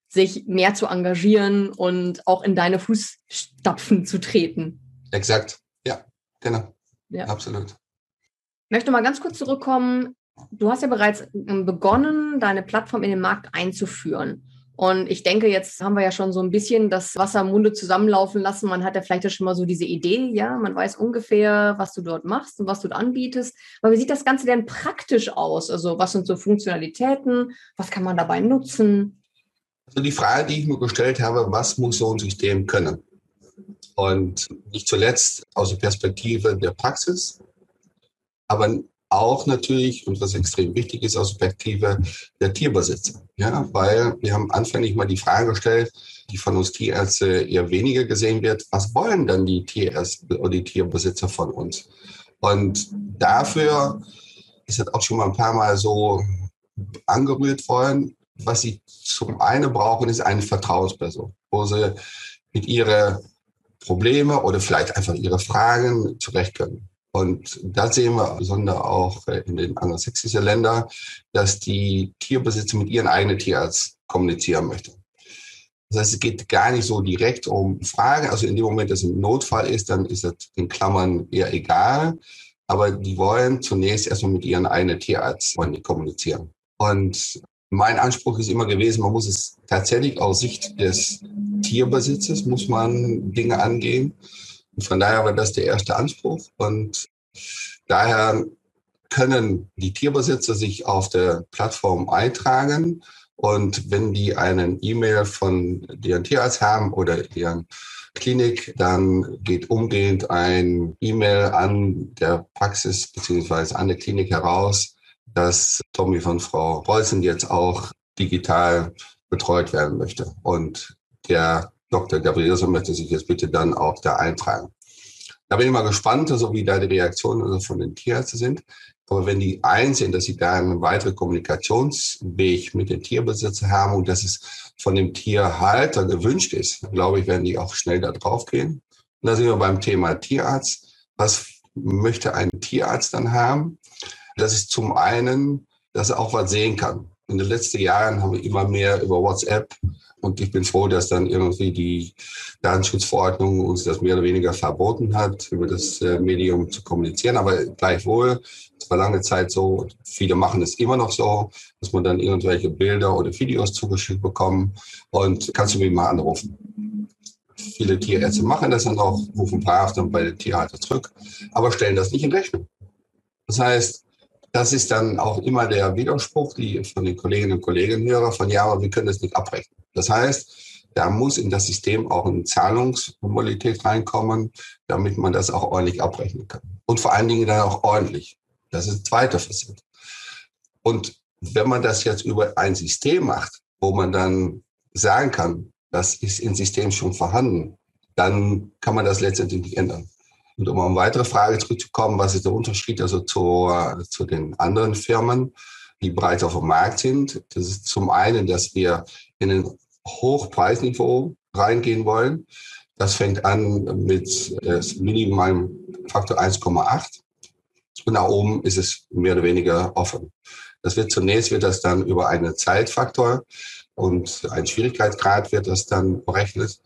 sich mehr zu engagieren und auch in deine Fußstapfen zu treten. Exakt, ja, genau. Ja. Absolut. Ich möchte mal ganz kurz zurückkommen. Du hast ja bereits ähm, begonnen, deine Plattform in den Markt einzuführen. Und ich denke, jetzt haben wir ja schon so ein bisschen das Wasser im Munde zusammenlaufen lassen. Man hat ja vielleicht schon mal so diese Idee, ja, man weiß ungefähr, was du dort machst und was du anbietest. Aber wie sieht das Ganze denn praktisch aus? Also was sind so Funktionalitäten? Was kann man dabei nutzen? Also die Frage, die ich mir gestellt habe, was muss so ein System können? Und nicht zuletzt aus der Perspektive der Praxis, aber auch natürlich, und was extrem wichtig ist aus Perspektive der Tierbesitzer. Ja, weil wir haben anfänglich mal die Frage gestellt, die von uns Tierärzte eher weniger gesehen wird, was wollen dann die Tierärzte oder die Tierbesitzer von uns? Und dafür ist das auch schon mal ein paar Mal so angerührt worden. Was sie zum einen brauchen, ist eine Vertrauensperson, wo sie mit ihren Probleme oder vielleicht einfach ihre Fragen zurecht können. Und da sehen wir besonders auch äh, in den angelsächsischen Ländern, dass die Tierbesitzer mit ihren eigenen Tierarzt kommunizieren möchten. Das heißt, es geht gar nicht so direkt um Fragen. Also in dem Moment, dass es ein Notfall ist, dann ist das in Klammern eher egal. Aber die wollen zunächst erstmal mit ihren eigenen Tierarzt kommunizieren. Und mein Anspruch ist immer gewesen, man muss es tatsächlich aus Sicht des Tierbesitzes, muss man Dinge angehen. Und von daher war das der erste Anspruch. Und daher können die Tierbesitzer sich auf der Plattform eintragen und wenn die einen E-Mail von deren Tierarzt haben oder deren Klinik, dann geht umgehend ein E-Mail an der Praxis beziehungsweise an der Klinik heraus, dass Tommy von Frau Bolzen jetzt auch digital betreut werden möchte. Und der Dr. Gabrielson möchte sich jetzt bitte dann auch da eintragen. Da bin ich mal gespannt, also wie da die Reaktionen also von den Tierärzten sind. Aber wenn die einsehen, dass sie da einen weiteren Kommunikationsweg mit den Tierbesitzer haben und dass es von dem Tierhalter gewünscht ist, glaube ich, werden die auch schnell da drauf gehen. Und da sind wir beim Thema Tierarzt. Was möchte ein Tierarzt dann haben? Das ist zum einen, dass er auch was sehen kann. In den letzten Jahren haben wir immer mehr über WhatsApp und ich bin froh, dass dann irgendwie die Datenschutzverordnung uns das mehr oder weniger verboten hat, über das äh, Medium zu kommunizieren. Aber gleichwohl, es war lange Zeit so, viele machen es immer noch so, dass man dann irgendwelche Bilder oder Videos zugeschickt bekommen und kannst du mich mal anrufen. Viele Tierärzte machen das dann auch, rufen brav dann bei der Tierhalter zurück, aber stellen das nicht in Rechnung. Das heißt, das ist dann auch immer der Widerspruch, die von den Kolleginnen und Kollegen höre, von ja, aber wir können das nicht abrechnen. Das heißt, da muss in das System auch eine Zahlungsmodalität reinkommen, damit man das auch ordentlich abrechnen kann. Und vor allen Dingen dann auch ordentlich. Das ist die zweite Facette. Und wenn man das jetzt über ein System macht, wo man dann sagen kann, das ist im System schon vorhanden, dann kann man das letztendlich nicht ändern. Und um auf eine weitere Frage zurückzukommen, was ist der Unterschied also zu, zu den anderen Firmen, die bereits auf dem Markt sind? Das ist zum einen, dass wir in den Hochpreisniveau reingehen wollen. Das fängt an mit das Minimum Faktor 1,8 und nach oben ist es mehr oder weniger offen. Das wird zunächst wird das dann über einen Zeitfaktor und ein Schwierigkeitsgrad wird das dann berechnet.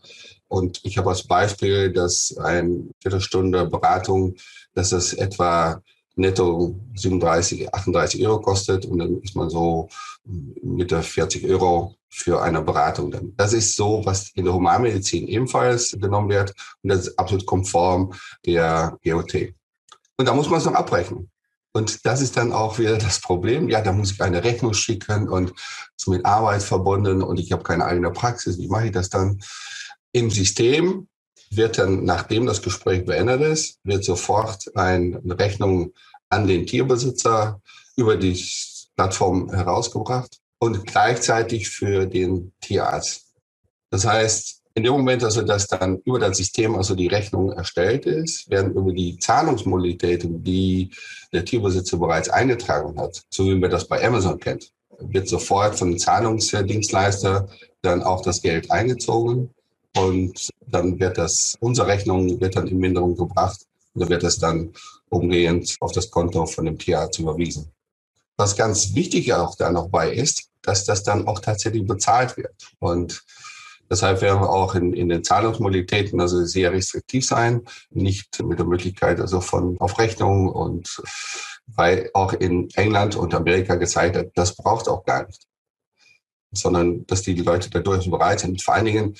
Und ich habe als Beispiel, dass eine Viertelstunde Beratung, dass das etwa netto 37, 38 Euro kostet und dann ist man so mit der 40 Euro für eine Beratung. Das ist so, was in der Humanmedizin ebenfalls genommen wird und das ist absolut konform der GOT. Und da muss man es noch abrechnen. Und das ist dann auch wieder das Problem. Ja, da muss ich eine Rechnung schicken und ist mit Arbeit verbunden und ich habe keine eigene Praxis. Wie mache ich das dann? Im System wird dann, nachdem das Gespräch beendet ist, wird sofort eine Rechnung an den Tierbesitzer über die Plattform herausgebracht und gleichzeitig für den Tierarzt. Das heißt, in dem Moment, also dass dann über das System also die Rechnung erstellt ist, werden über die Zahlungsmodalitäten, die der Tierbesitzer bereits eingetragen hat, so wie man das bei Amazon kennt, wird sofort von dem Zahlungsdienstleister dann auch das Geld eingezogen und dann wird das, unsere Rechnung wird dann in Minderung gebracht und dann wird es dann umgehend auf das Konto von dem Tierarzt überwiesen. Was ganz wichtig auch da noch bei ist, dass das dann auch tatsächlich bezahlt wird. Und deshalb werden wir auch in, in den Zahlungsmodalitäten also sehr restriktiv sein, nicht mit der Möglichkeit also von Aufrechnung und weil auch in England und Amerika gezeigt hat, das braucht auch gar nicht, sondern dass die Leute dadurch bereit sind. Vor allen Dingen,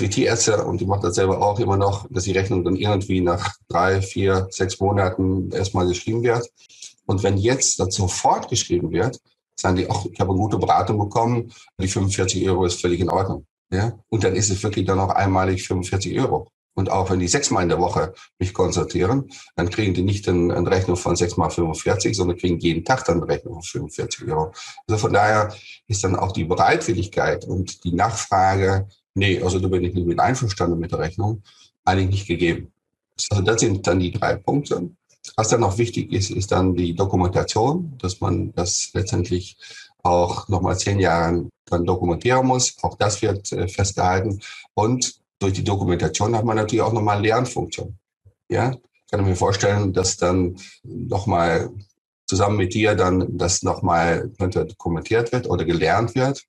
wir Tierärzte, und die macht das selber auch immer noch, dass die Rechnung dann irgendwie nach drei, vier, sechs Monaten erstmal geschrieben wird. Und wenn jetzt das sofort geschrieben wird, sagen die, ach, ich habe eine gute Beratung bekommen, die 45 Euro ist völlig in Ordnung. Ja? Und dann ist es wirklich dann auch einmalig 45 Euro. Und auch wenn die sechsmal in der Woche mich konsultieren, dann kriegen die nicht eine Rechnung von sechsmal 45, sondern kriegen jeden Tag dann eine Rechnung von 45 Euro. Also von daher ist dann auch die Bereitwilligkeit und die Nachfrage, nee, also da bin ich nicht mit einverstanden mit der Rechnung, eigentlich nicht gegeben. Also das sind dann die drei Punkte. Was dann noch wichtig ist, ist dann die Dokumentation, dass man das letztendlich auch nochmal zehn Jahre dann dokumentieren muss. Auch das wird äh, festgehalten. Und durch die Dokumentation hat man natürlich auch nochmal Lernfunktion. Ja, kann ich mir vorstellen, dass dann nochmal zusammen mit dir dann das nochmal dokumentiert wird oder gelernt wird,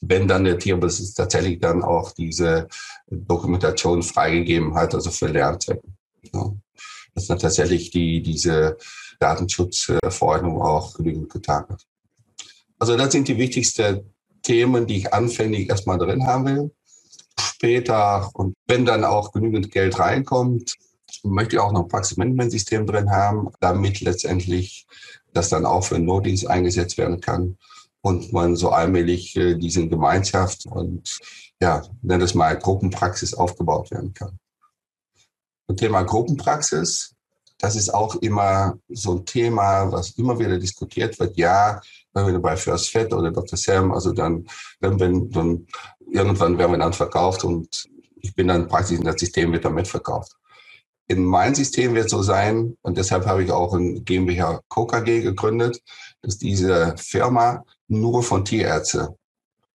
wenn dann der Tierbesitz tatsächlich dann auch diese Dokumentation freigegeben hat, also für Lernzwecke. Ja dass dann tatsächlich die, diese Datenschutzverordnung auch genügend getan hat. Also das sind die wichtigsten Themen, die ich anfänglich erstmal drin haben will. Später und wenn dann auch genügend Geld reinkommt, möchte ich auch noch ein Praxismanagementsystem drin haben, damit letztendlich das dann auch für den Notdienst eingesetzt werden kann und man so allmählich äh, diese Gemeinschaft und ja, nenn es mal Gruppenpraxis aufgebaut werden kann. Und Thema Gruppenpraxis, das ist auch immer so ein Thema, was immer wieder diskutiert wird. Ja, wenn wir bei First Fed oder Dr. Sam, also dann, wenn wir dann, irgendwann werden wir dann verkauft und ich bin dann praktisch in das System wird dann mitverkauft. In meinem System wird so sein, und deshalb habe ich auch ein GmbH KKG gegründet, dass diese Firma nur von Tierärzte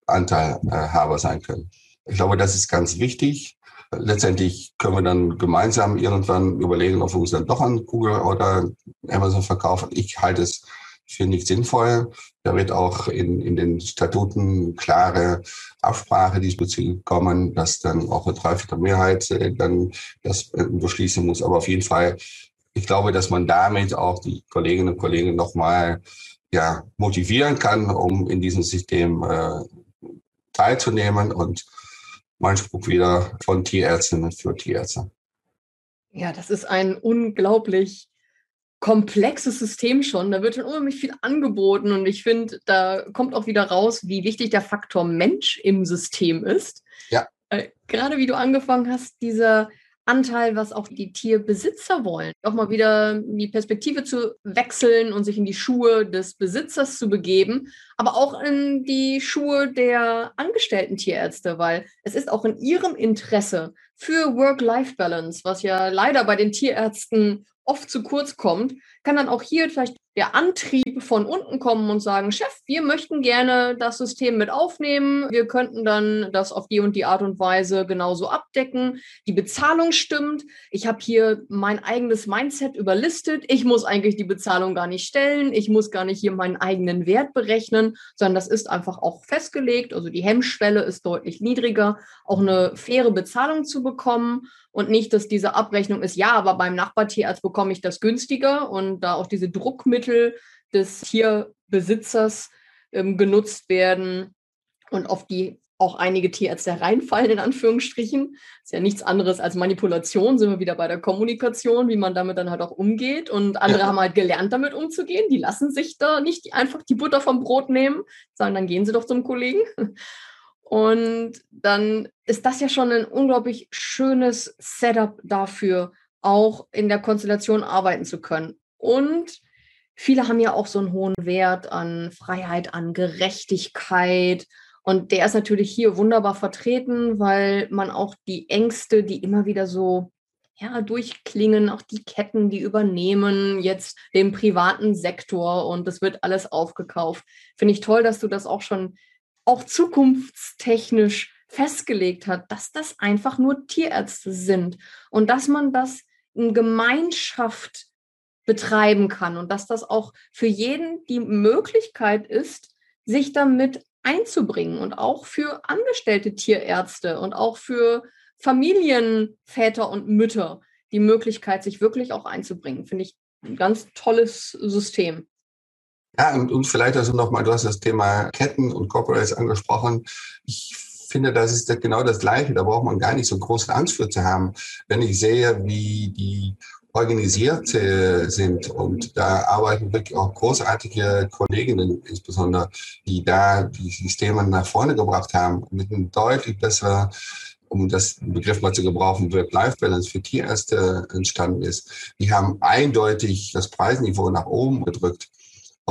Anteilhaber sein können. Ich glaube, das ist ganz wichtig. Letztendlich können wir dann gemeinsam irgendwann überlegen, ob wir uns dann doch an Google oder Amazon verkaufen. Ich halte es für nicht sinnvoll. Da wird auch in, in den Statuten klare Absprache diesbezüglich kommen, dass dann auch eine Dreiviertelmehrheit äh, dann das äh, beschließen muss. Aber auf jeden Fall, ich glaube, dass man damit auch die Kolleginnen und Kollegen nochmal ja, motivieren kann, um in diesem System äh, teilzunehmen und mein Spruch wieder von Tierärztinnen für Tierärzte. Ja, das ist ein unglaublich komplexes System schon. Da wird schon unheimlich viel angeboten und ich finde, da kommt auch wieder raus, wie wichtig der Faktor Mensch im System ist. Ja. Äh, gerade wie du angefangen hast, dieser Anteil, was auch die Tierbesitzer wollen. Auch mal wieder die Perspektive zu wechseln und sich in die Schuhe des Besitzers zu begeben, aber auch in die Schuhe der angestellten Tierärzte, weil es ist auch in ihrem Interesse für Work-Life-Balance, was ja leider bei den Tierärzten oft zu kurz kommt, kann dann auch hier vielleicht der Antrieb von unten kommen und sagen, Chef, wir möchten gerne das System mit aufnehmen. Wir könnten dann das auf die und die Art und Weise genauso abdecken. Die Bezahlung stimmt. Ich habe hier mein eigenes Mindset überlistet. Ich muss eigentlich die Bezahlung gar nicht stellen. Ich muss gar nicht hier meinen eigenen Wert berechnen, sondern das ist einfach auch festgelegt. Also die Hemmschwelle ist deutlich niedriger, auch eine faire Bezahlung zu bekommen und nicht, dass diese Abrechnung ist, ja, aber beim Nachbartierarzt bekomme ich das günstiger und da auch diese Druckmittel des Tierbesitzers ähm, genutzt werden und auf die auch einige Tierärzte reinfallen, in Anführungsstrichen. Ist ja nichts anderes als Manipulation, sind wir wieder bei der Kommunikation, wie man damit dann halt auch umgeht. Und andere ja. haben halt gelernt, damit umzugehen. Die lassen sich da nicht einfach die Butter vom Brot nehmen, sagen, dann gehen sie doch zum Kollegen. Und dann ist das ja schon ein unglaublich schönes Setup dafür, auch in der Konstellation arbeiten zu können. Und viele haben ja auch so einen hohen Wert an Freiheit, an Gerechtigkeit. Und der ist natürlich hier wunderbar vertreten, weil man auch die Ängste, die immer wieder so ja, durchklingen, auch die Ketten, die übernehmen jetzt den privaten Sektor und es wird alles aufgekauft. Finde ich toll, dass du das auch schon auch zukunftstechnisch festgelegt hat, dass das einfach nur Tierärzte sind und dass man das in Gemeinschaft betreiben kann und dass das auch für jeden die Möglichkeit ist, sich damit einzubringen und auch für angestellte Tierärzte und auch für Familienväter und Mütter die Möglichkeit, sich wirklich auch einzubringen. Finde ich ein ganz tolles System. Ja, und, und vielleicht also nochmal, du hast das Thema Ketten und Corporates angesprochen. Ich finde, das ist genau das Gleiche. Da braucht man gar nicht so große Angst für zu haben. Wenn ich sehe, wie die organisiert äh, sind und da arbeiten wirklich auch großartige Kolleginnen insbesondere, die da die Systeme nach vorne gebracht haben mit einem deutlich besseren um das Begriff mal zu gebrauchen, Work-Life-Balance für Tierärzte entstanden ist. Die haben eindeutig das Preisniveau nach oben gedrückt.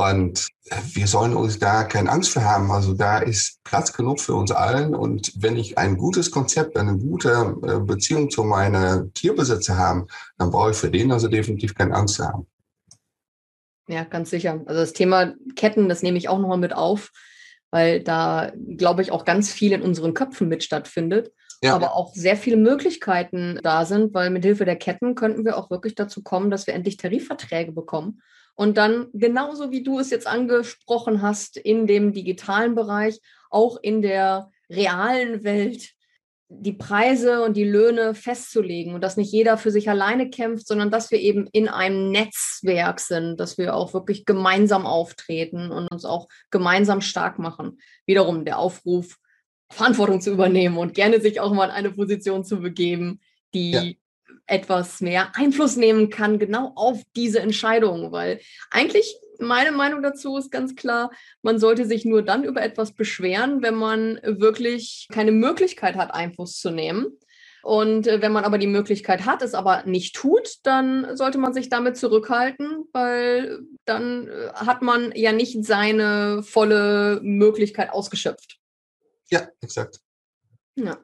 Und wir sollen uns da keine Angst vor haben. Also da ist Platz genug für uns allen. Und wenn ich ein gutes Konzept, eine gute äh, Beziehung zu meinen Tierbesitzer habe, dann brauche ich für den also definitiv keine Angst haben. Ja, ganz sicher. Also das Thema Ketten, das nehme ich auch nochmal mit auf, weil da, glaube ich, auch ganz viel in unseren Köpfen mit stattfindet. Ja. aber auch sehr viele Möglichkeiten da sind, weil mit Hilfe der Ketten könnten wir auch wirklich dazu kommen, dass wir endlich Tarifverträge bekommen und dann genauso wie du es jetzt angesprochen hast, in dem digitalen Bereich, auch in der realen Welt die Preise und die Löhne festzulegen und dass nicht jeder für sich alleine kämpft, sondern dass wir eben in einem Netzwerk sind, dass wir auch wirklich gemeinsam auftreten und uns auch gemeinsam stark machen. Wiederum der Aufruf, Verantwortung zu übernehmen und gerne sich auch mal in eine Position zu begeben, die ja etwas mehr Einfluss nehmen kann, genau auf diese Entscheidung. Weil eigentlich meine Meinung dazu ist ganz klar, man sollte sich nur dann über etwas beschweren, wenn man wirklich keine Möglichkeit hat, Einfluss zu nehmen. Und äh, wenn man aber die Möglichkeit hat, es aber nicht tut, dann sollte man sich damit zurückhalten, weil dann äh, hat man ja nicht seine volle Möglichkeit ausgeschöpft. Ja, exakt. Ja.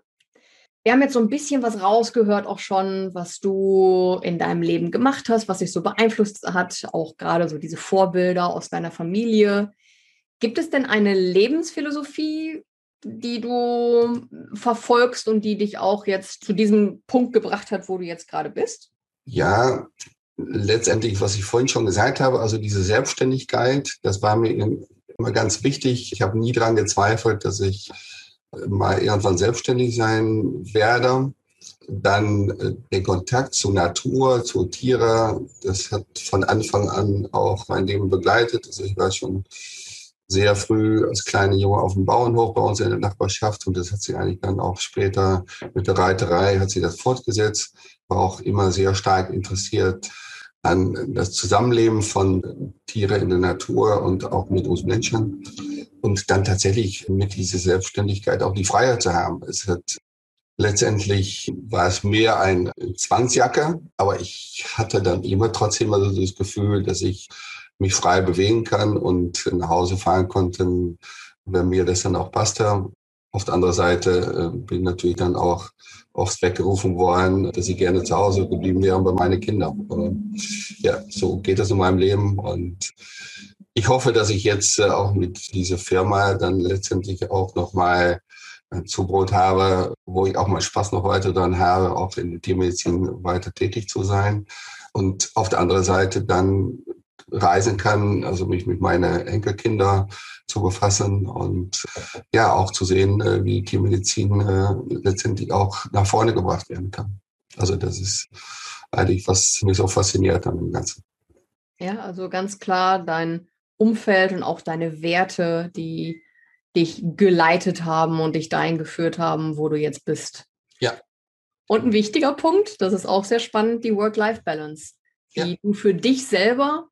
Wir haben jetzt so ein bisschen was rausgehört, auch schon, was du in deinem Leben gemacht hast, was dich so beeinflusst hat, auch gerade so diese Vorbilder aus deiner Familie. Gibt es denn eine Lebensphilosophie, die du verfolgst und die dich auch jetzt zu diesem Punkt gebracht hat, wo du jetzt gerade bist? Ja, letztendlich, was ich vorhin schon gesagt habe, also diese Selbstständigkeit, das war mir immer ganz wichtig. Ich habe nie daran gezweifelt, dass ich mal irgendwann selbstständig sein werde. Dann äh, den Kontakt zur Natur, zu Tieren, das hat von Anfang an auch mein Leben begleitet. Also ich war schon sehr früh als kleiner Junge auf dem Bauernhof bei uns in der Nachbarschaft und das hat sich eigentlich dann auch später mit der Reiterei hat sich das fortgesetzt, war auch immer sehr stark interessiert an das Zusammenleben von Tieren in der Natur und auch mit uns Menschen und dann tatsächlich mit dieser Selbstständigkeit auch die Freiheit zu haben. Es hat letztendlich war es mehr ein Zwangsjacke, aber ich hatte dann immer trotzdem also das Gefühl, dass ich mich frei bewegen kann und nach Hause fahren konnte, wenn mir das dann auch passte. Auf der anderen Seite äh, bin natürlich dann auch oft weggerufen worden, dass ich gerne zu Hause geblieben wäre bei meinen Kindern. Ja, so geht es in meinem Leben und ich hoffe, dass ich jetzt äh, auch mit dieser Firma dann letztendlich auch nochmal ein Zubrot habe, wo ich auch mal Spaß noch weiter dran habe, auch in der Tiermedizin weiter tätig zu sein. Und auf der anderen Seite dann reisen kann, also mich mit meinen Enkelkinder zu befassen und ja auch zu sehen, äh, wie Tiermedizin äh, letztendlich auch nach vorne gebracht werden kann. Also das ist eigentlich, was mich so fasziniert an dem Ganzen. Ja, also ganz klar dein Umfeld und auch deine Werte, die dich geleitet haben und dich dahin geführt haben, wo du jetzt bist. Ja. Und ein wichtiger Punkt, das ist auch sehr spannend, die Work-Life-Balance, die ja. du für dich selber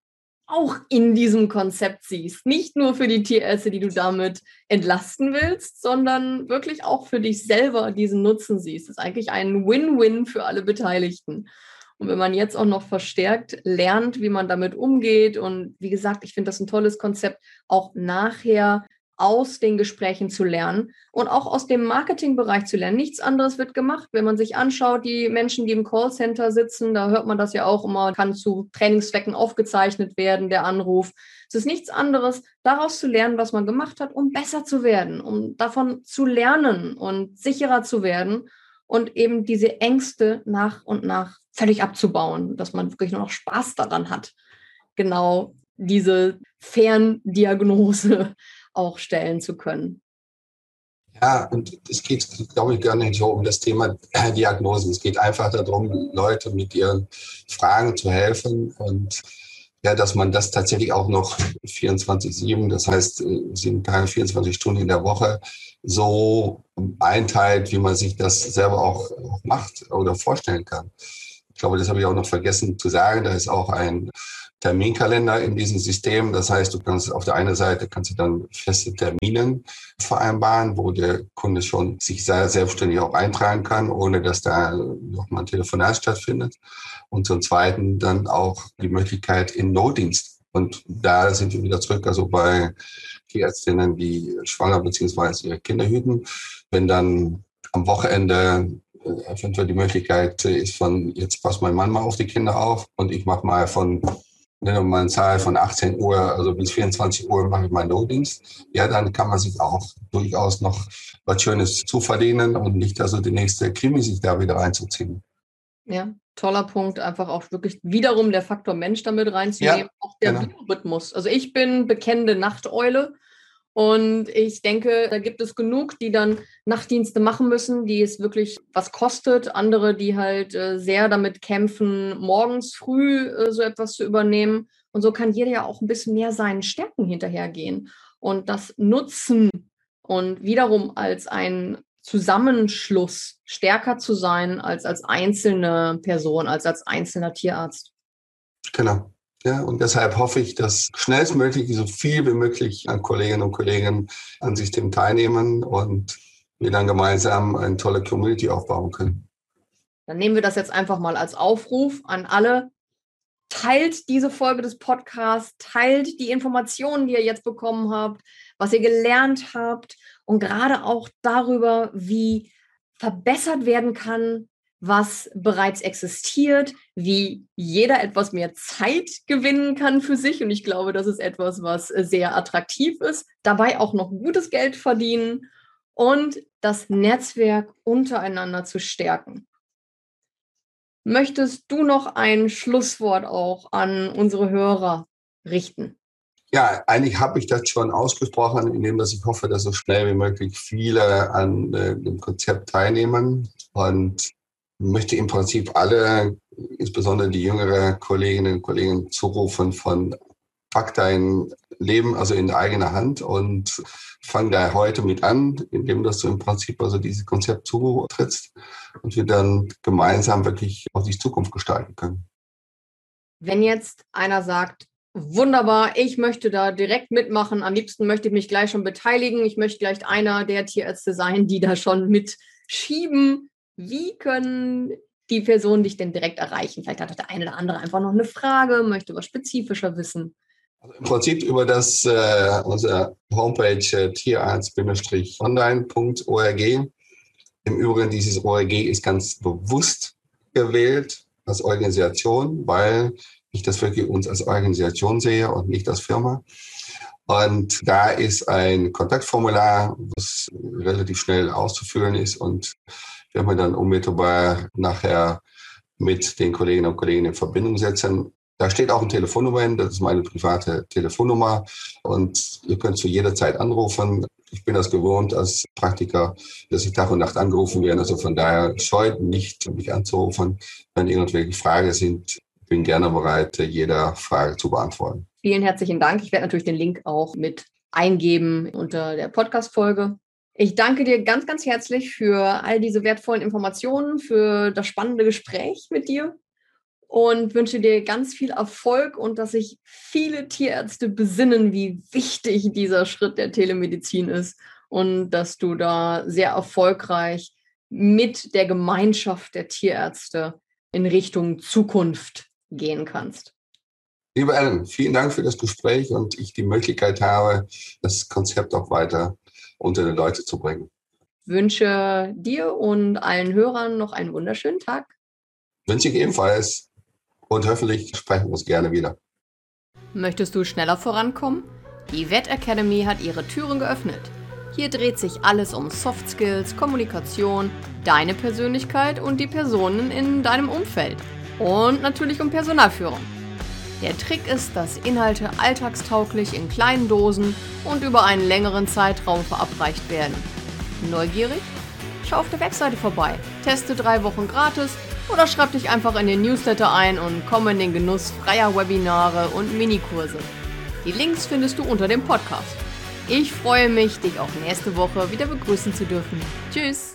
auch in diesem Konzept siehst. Nicht nur für die Tierärzte, die du damit entlasten willst, sondern wirklich auch für dich selber diesen Nutzen siehst. Das ist eigentlich ein Win-Win für alle Beteiligten. Und wenn man jetzt auch noch verstärkt lernt, wie man damit umgeht und wie gesagt, ich finde das ein tolles Konzept, auch nachher aus den Gesprächen zu lernen und auch aus dem Marketingbereich zu lernen. Nichts anderes wird gemacht. Wenn man sich anschaut, die Menschen, die im Callcenter sitzen, da hört man das ja auch immer, kann zu Trainingszwecken aufgezeichnet werden, der Anruf. Es ist nichts anderes, daraus zu lernen, was man gemacht hat, um besser zu werden, um davon zu lernen und sicherer zu werden und eben diese Ängste nach und nach völlig abzubauen, dass man wirklich nur noch Spaß daran hat, genau diese Ferndiagnose auch stellen zu können. Ja, und es geht, glaube ich, gar nicht so um das Thema Diagnosen. Es geht einfach darum, Leute mit ihren Fragen zu helfen und ja, dass man das tatsächlich auch noch 24-7, das heißt, sieben Tage, 24 Stunden in der Woche so einteilt, wie man sich das selber auch, auch macht oder vorstellen kann. Ich glaube, das habe ich auch noch vergessen zu sagen. Da ist auch ein Terminkalender in diesem System. Das heißt, du kannst auf der einen Seite kannst du dann feste Termine vereinbaren, wo der Kunde schon sich sehr selbstständig auch eintragen kann, ohne dass da nochmal ein Telefonat stattfindet. Und zum Zweiten dann auch die Möglichkeit in Notdienst. Und da sind wir wieder zurück, also bei Tierärztinnen, die schwanger bzw. ihre Kinder hüten. Wenn dann am Wochenende äh, eventuell die Möglichkeit ist von, jetzt passt mein Mann mal auf die Kinder auf und ich mache mal von nennen wir mal eine Zahl von 18 Uhr, also bis 24 Uhr mache ich meinen Notdienst, ja, dann kann man sich auch durchaus noch was Schönes zuverdienen und nicht also die nächste Krimi sich da wieder reinzuziehen. Ja, toller Punkt, einfach auch wirklich wiederum der Faktor Mensch damit reinzunehmen, ja, auch der genau. Biorhythmus. Also ich bin bekennende Nachteule und ich denke, da gibt es genug, die dann Nachtdienste machen müssen, die es wirklich was kostet. Andere, die halt äh, sehr damit kämpfen, morgens früh äh, so etwas zu übernehmen. Und so kann jeder ja auch ein bisschen mehr seinen Stärken hinterhergehen und das nutzen und wiederum als ein Zusammenschluss stärker zu sein als als einzelne Person, als als einzelner Tierarzt. Genau. Ja, und deshalb hoffe ich, dass schnellstmöglich so viel wie möglich an Kolleginnen und Kollegen an System teilnehmen und wir dann gemeinsam eine tolle Community aufbauen können. Dann nehmen wir das jetzt einfach mal als Aufruf an alle. Teilt diese Folge des Podcasts, teilt die Informationen, die ihr jetzt bekommen habt, was ihr gelernt habt und gerade auch darüber, wie verbessert werden kann, was bereits existiert, wie jeder etwas mehr Zeit gewinnen kann für sich. Und ich glaube, das ist etwas, was sehr attraktiv ist. Dabei auch noch gutes Geld verdienen und das Netzwerk untereinander zu stärken. Möchtest du noch ein Schlusswort auch an unsere Hörer richten? Ja, eigentlich habe ich das schon ausgesprochen, indem dass ich hoffe, dass so schnell wie möglich viele an äh, dem Konzept teilnehmen. Und möchte im Prinzip alle, insbesondere die jüngere Kolleginnen und Kollegen, zurufen von pack dein Leben also in eigener Hand und fang da heute mit an, indem dass du im Prinzip also dieses Konzept zutrittst und wir dann gemeinsam wirklich auch die Zukunft gestalten können. Wenn jetzt einer sagt, wunderbar, ich möchte da direkt mitmachen, am liebsten möchte ich mich gleich schon beteiligen, ich möchte gleich einer der Tierärzte sein, die da schon mitschieben, wie können die Personen dich denn direkt erreichen? Vielleicht hat der eine oder andere einfach noch eine Frage, möchte was spezifischer wissen. Also Im Prinzip über das äh, unsere Homepage äh, tierarzt-online.org. Im Übrigen, dieses ORG ist ganz bewusst gewählt als Organisation, weil ich das wirklich uns als Organisation sehe und nicht als Firma. Und da ist ein Kontaktformular, was relativ schnell auszufüllen ist und werden wir dann unmittelbar nachher mit den Kolleginnen und Kollegen in Verbindung setzen. Da steht auch eine Telefonnummer hin, das ist meine private Telefonnummer und ihr könnt zu jeder Zeit anrufen. Ich bin das gewohnt als Praktiker, dass ich Tag und Nacht angerufen werde. Also von daher scheut nicht, mich anzurufen. Wenn irgendwelche Fragen sind, bin gerne bereit, jeder Frage zu beantworten. Vielen herzlichen Dank. Ich werde natürlich den Link auch mit eingeben unter der Podcast-Folge. Ich danke dir ganz, ganz herzlich für all diese wertvollen Informationen, für das spannende Gespräch mit dir und wünsche dir ganz viel Erfolg und dass sich viele Tierärzte besinnen, wie wichtig dieser Schritt der Telemedizin ist und dass du da sehr erfolgreich mit der Gemeinschaft der Tierärzte in Richtung Zukunft gehen kannst. Lieber Ellen, vielen Dank für das Gespräch und ich die Möglichkeit habe, das Konzept auch weiter unter die Leute zu bringen. Wünsche dir und allen Hörern noch einen wunderschönen Tag. Wünsche ich ebenfalls und hoffentlich sprechen wir uns gerne wieder. Möchtest du schneller vorankommen? Die Vet Academy hat ihre Türen geöffnet. Hier dreht sich alles um Soft Skills, Kommunikation, deine Persönlichkeit und die Personen in deinem Umfeld. Und natürlich um Personalführung. Der Trick ist, dass Inhalte alltagstauglich in kleinen Dosen und über einen längeren Zeitraum verabreicht werden. Neugierig? Schau auf der Webseite vorbei, teste drei Wochen gratis oder schreib dich einfach in den Newsletter ein und komme in den Genuss freier Webinare und Minikurse. Die Links findest du unter dem Podcast. Ich freue mich, dich auch nächste Woche wieder begrüßen zu dürfen. Tschüss!